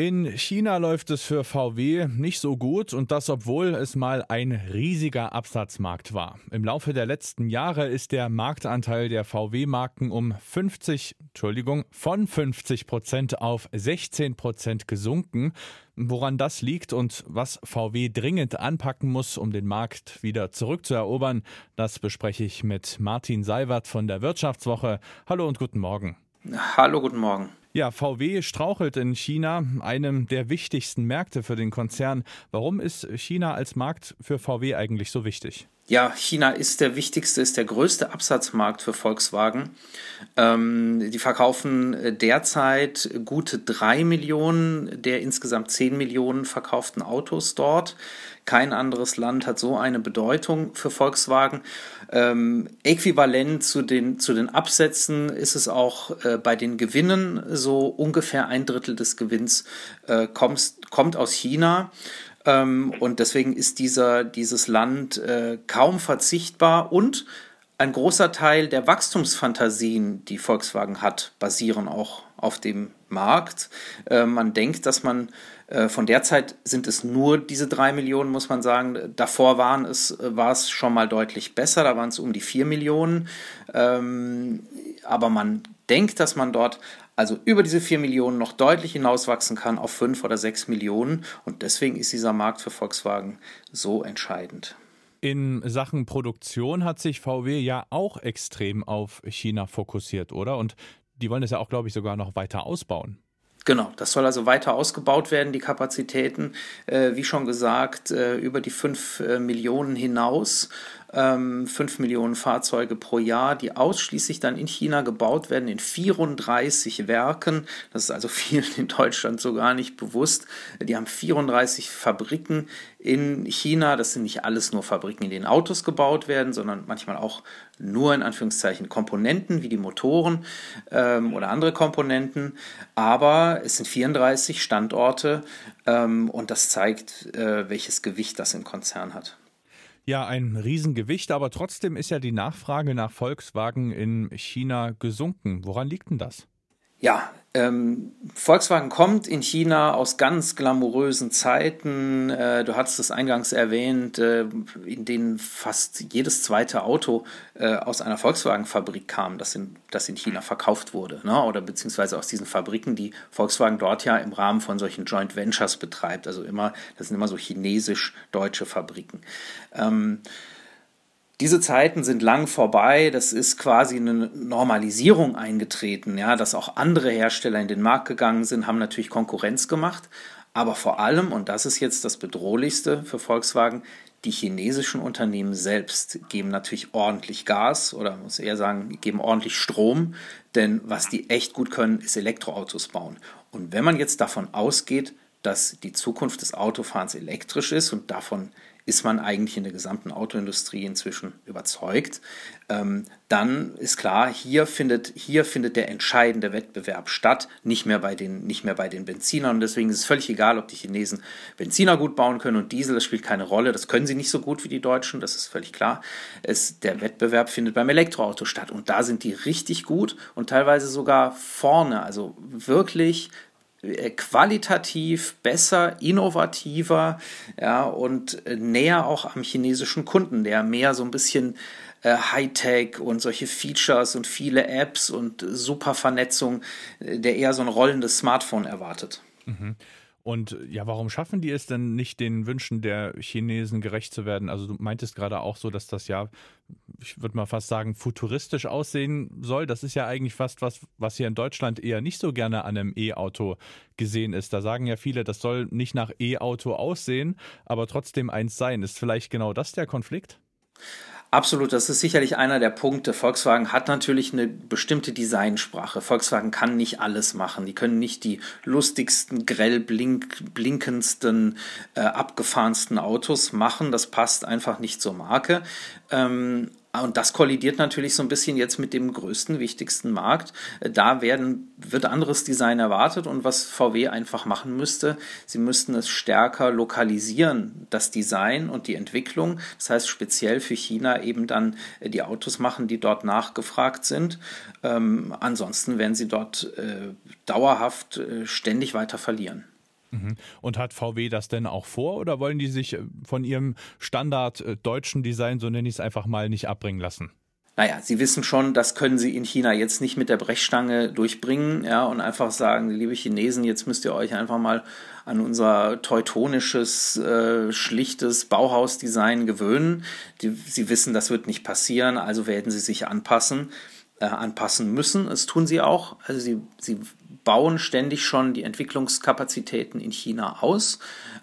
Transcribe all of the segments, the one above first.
In China läuft es für VW nicht so gut und das, obwohl es mal ein riesiger Absatzmarkt war. Im Laufe der letzten Jahre ist der Marktanteil der VW-Marken um 50, Entschuldigung, von 50 Prozent auf 16 Prozent gesunken. Woran das liegt und was VW dringend anpacken muss, um den Markt wieder zurückzuerobern, das bespreche ich mit Martin Seiwert von der Wirtschaftswoche. Hallo und guten Morgen. Hallo, guten Morgen. Ja, VW strauchelt in China, einem der wichtigsten Märkte für den Konzern. Warum ist China als Markt für VW eigentlich so wichtig? Ja, China ist der wichtigste, ist der größte Absatzmarkt für Volkswagen. Ähm, die verkaufen äh, derzeit gute drei Millionen der insgesamt zehn Millionen verkauften Autos dort. Kein anderes Land hat so eine Bedeutung für Volkswagen. Ähm, äquivalent zu den, zu den Absätzen ist es auch äh, bei den Gewinnen. So ungefähr ein Drittel des Gewinns äh, kommt, kommt aus China. Ähm, und deswegen ist dieser, dieses Land äh, kaum verzichtbar und ein großer Teil der Wachstumsfantasien, die Volkswagen hat, basieren auch auf dem Markt. Äh, man denkt, dass man äh, von der Zeit sind es nur diese drei Millionen, muss man sagen. Davor waren es, äh, war es schon mal deutlich besser, da waren es um die vier Millionen. Ähm, aber man denkt, dass man dort also über diese vier Millionen noch deutlich hinauswachsen kann auf fünf oder sechs Millionen. Und deswegen ist dieser Markt für Volkswagen so entscheidend. In Sachen Produktion hat sich VW ja auch extrem auf China fokussiert, oder? Und die wollen es ja auch, glaube ich, sogar noch weiter ausbauen. Genau, das soll also weiter ausgebaut werden, die Kapazitäten, äh, wie schon gesagt, äh, über die 5 äh, Millionen hinaus. Ähm, 5 Millionen Fahrzeuge pro Jahr, die ausschließlich dann in China gebaut werden, in 34 Werken. Das ist also vielen in Deutschland so gar nicht bewusst. Die haben 34 Fabriken in China. Das sind nicht alles nur Fabriken, in denen Autos gebaut werden, sondern manchmal auch nur in Anführungszeichen Komponenten wie die Motoren ähm, oder andere Komponenten. Aber es sind 34 Standorte ähm, und das zeigt, äh, welches Gewicht das im Konzern hat. Ja, ein Riesengewicht, aber trotzdem ist ja die Nachfrage nach Volkswagen in China gesunken. Woran liegt denn das? Ja, ähm, Volkswagen kommt in China aus ganz glamourösen Zeiten. Äh, du hattest es eingangs erwähnt, äh, in denen fast jedes zweite Auto äh, aus einer Volkswagen-Fabrik kam, das in, das in China verkauft wurde. Ne? Oder beziehungsweise aus diesen Fabriken, die Volkswagen dort ja im Rahmen von solchen Joint Ventures betreibt. Also immer, das sind immer so chinesisch-deutsche Fabriken. Ähm, diese Zeiten sind lang vorbei. Das ist quasi eine Normalisierung eingetreten, ja, dass auch andere Hersteller in den Markt gegangen sind, haben natürlich Konkurrenz gemacht. Aber vor allem, und das ist jetzt das Bedrohlichste für Volkswagen, die chinesischen Unternehmen selbst geben natürlich ordentlich Gas oder muss eher sagen, geben ordentlich Strom, denn was die echt gut können, ist Elektroautos bauen. Und wenn man jetzt davon ausgeht, dass die Zukunft des Autofahrens elektrisch ist und davon ist man eigentlich in der gesamten Autoindustrie inzwischen überzeugt, ähm, dann ist klar, hier findet, hier findet der entscheidende Wettbewerb statt, nicht mehr, bei den, nicht mehr bei den Benzinern. Und deswegen ist es völlig egal, ob die Chinesen Benziner gut bauen können und Diesel, das spielt keine Rolle. Das können sie nicht so gut wie die Deutschen, das ist völlig klar. Es, der Wettbewerb findet beim Elektroauto statt und da sind die richtig gut und teilweise sogar vorne, also wirklich qualitativ besser, innovativer ja, und äh, näher auch am chinesischen Kunden, der mehr so ein bisschen äh, Hightech und solche Features und viele Apps und super Vernetzung, äh, der eher so ein rollendes Smartphone erwartet. Mhm. Und ja, warum schaffen die es denn nicht, den Wünschen der Chinesen gerecht zu werden? Also du meintest gerade auch so, dass das ja, ich würde mal fast sagen, futuristisch aussehen soll. Das ist ja eigentlich fast was, was hier in Deutschland eher nicht so gerne an einem E-Auto gesehen ist. Da sagen ja viele, das soll nicht nach E-Auto aussehen, aber trotzdem eins sein. Ist vielleicht genau das der Konflikt? Absolut, das ist sicherlich einer der Punkte. Volkswagen hat natürlich eine bestimmte Designsprache. Volkswagen kann nicht alles machen. Die können nicht die lustigsten, grell blink, blinkendsten, äh, abgefahrensten Autos machen. Das passt einfach nicht zur Marke. Ähm, Und das kollidiert natürlich so ein bisschen jetzt mit dem größten, wichtigsten Markt. Da werden, wird anderes Design erwartet und was VW einfach machen müsste, sie müssten es stärker lokalisieren, das Design und die Entwicklung. Das heißt, speziell für China eben dann die Autos machen, die dort nachgefragt sind. Ähm, ansonsten werden sie dort äh, dauerhaft äh, ständig weiter verlieren. Mhm. Und hat VW das denn auch vor oder wollen die sich äh, von ihrem Standard äh, deutschen Design, so nenne ich es einfach mal, nicht abbringen lassen? Naja, sie wissen schon, das können sie in China jetzt nicht mit der Brechstange durchbringen, ja, und einfach sagen, liebe Chinesen, jetzt müsst ihr euch einfach mal an unser teutonisches, äh, schlichtes Bauhausdesign gewöhnen. Die, sie wissen, das wird nicht passieren, also werden sie sich anpassen, äh, anpassen müssen. Das tun sie auch. Also sie, sie bauen ständig schon die Entwicklungskapazitäten in China aus.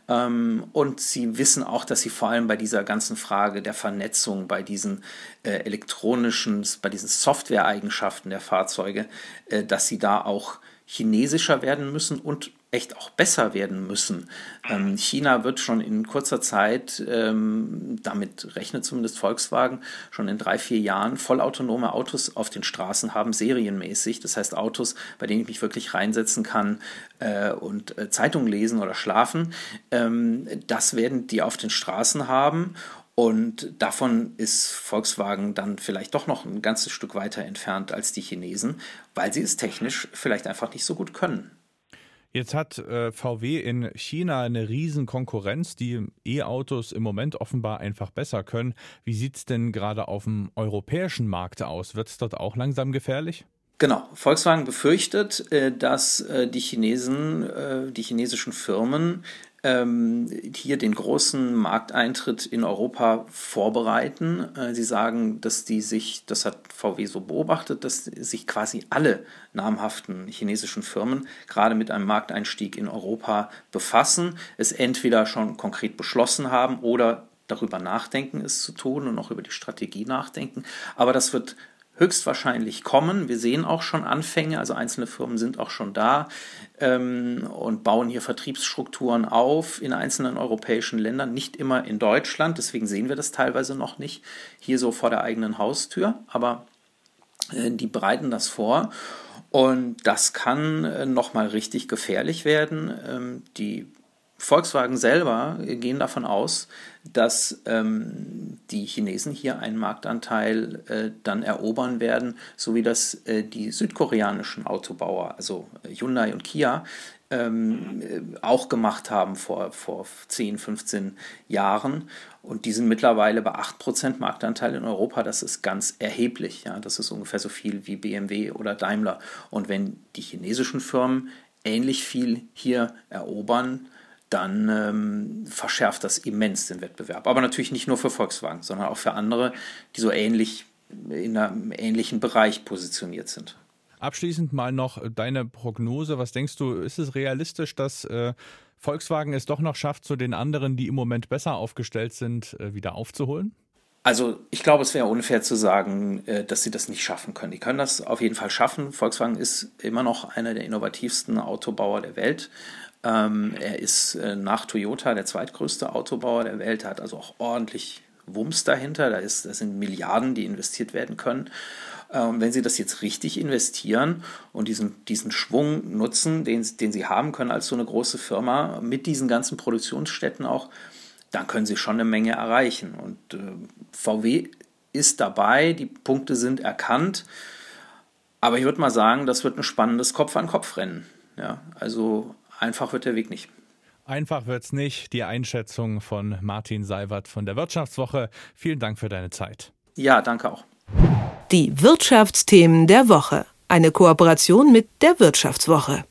Ähm, und sie wissen auch, dass sie vor allem bei dieser ganzen Frage der Vernetzung, bei diesen äh, elektronischen, bei diesen Software-Eigenschaften der Fahrzeuge, äh, dass sie da auch chinesischer werden müssen und echt auch besser werden müssen. Ähm, China wird schon in kurzer Zeit, ähm, damit rechnet zumindest Volkswagen, schon in drei, vier Jahren vollautonome Autos auf den Straßen haben, serienmäßig. Das heißt Autos, bei denen ich mich wirklich reinsetzen kann äh, und äh, Zeitung lesen oder schlafen. Ähm, das werden die auf den Straßen haben. Und davon ist Volkswagen dann vielleicht doch noch ein ganzes Stück weiter entfernt als die Chinesen, weil sie es technisch vielleicht einfach nicht so gut können. Jetzt hat äh, VW in China eine riesen Konkurrenz, die E-Autos im Moment offenbar einfach besser können. Wie sieht es denn gerade auf dem europäischen Markt aus? Wird es dort auch langsam gefährlich? Genau, Volkswagen befürchtet, äh, dass äh, die Chinesen, äh, die chinesischen Firmen ähm, hier den großen Markteintritt in Europa vorbereiten. Äh, sie sagen, dass die sich, das hat VW so beobachtet, dass sich quasi alle namhaften chinesischen Firmen gerade mit einem Markteinstieg in Europa befassen, es entweder schon konkret beschlossen haben oder darüber nachdenken, es zu tun und noch über die Strategie nachdenken. Aber das wird höchstwahrscheinlich kommen. Wir sehen auch schon Anfänge, also einzelne Firmen sind auch schon da ähm, und bauen hier Vertriebsstrukturen auf in einzelnen europäischen Ländern, nicht immer in Deutschland, deswegen sehen wir das teilweise noch nicht hier so vor der eigenen Haustür, aber äh, die bereiten das vor. Und das kann äh, nochmal richtig gefährlich werden. Ähm, die Volkswagen selber gehen davon aus, dass ähm, die Chinesen hier einen Marktanteil äh, dann erobern werden, so wie das äh, die südkoreanischen Autobauer, also Hyundai und Kia, ähm, äh, auch gemacht haben vor, vor 10, 15 Jahren. Und die sind mittlerweile bei 8% Marktanteil in Europa. Das ist ganz erheblich. Ja? Das ist ungefähr so viel wie BMW oder Daimler. Und wenn die chinesischen Firmen ähnlich viel hier erobern, dann ähm, verschärft das immens den Wettbewerb. Aber natürlich nicht nur für Volkswagen, sondern auch für andere, die so ähnlich in einem ähnlichen Bereich positioniert sind. Abschließend mal noch deine Prognose. Was denkst du, ist es realistisch, dass äh, Volkswagen es doch noch schafft, zu den anderen, die im Moment besser aufgestellt sind, äh, wieder aufzuholen? Also ich glaube, es wäre unfair zu sagen, äh, dass sie das nicht schaffen können. Die können das auf jeden Fall schaffen. Volkswagen ist immer noch einer der innovativsten Autobauer der Welt. Ähm, er ist äh, nach Toyota der zweitgrößte Autobauer der Welt, hat also auch ordentlich Wumms dahinter. Da, ist, das sind Milliarden, die investiert werden können. Ähm, wenn Sie das jetzt richtig investieren und diesen, diesen Schwung nutzen, den, den Sie haben können als so eine große Firma, mit diesen ganzen Produktionsstätten auch, dann können Sie schon eine Menge erreichen. Und äh, VW ist dabei, die Punkte sind erkannt. Aber ich würde mal sagen, das wird ein spannendes Kopf-an-Kopf-Rennen. Ja, also einfach wird der Weg nicht. Einfach wird es nicht. Die Einschätzung von Martin Seiwert von der Wirtschaftswoche. Vielen Dank für deine Zeit. Ja, danke auch. Die Wirtschaftsthemen der Woche. Eine Kooperation mit der Wirtschaftswoche.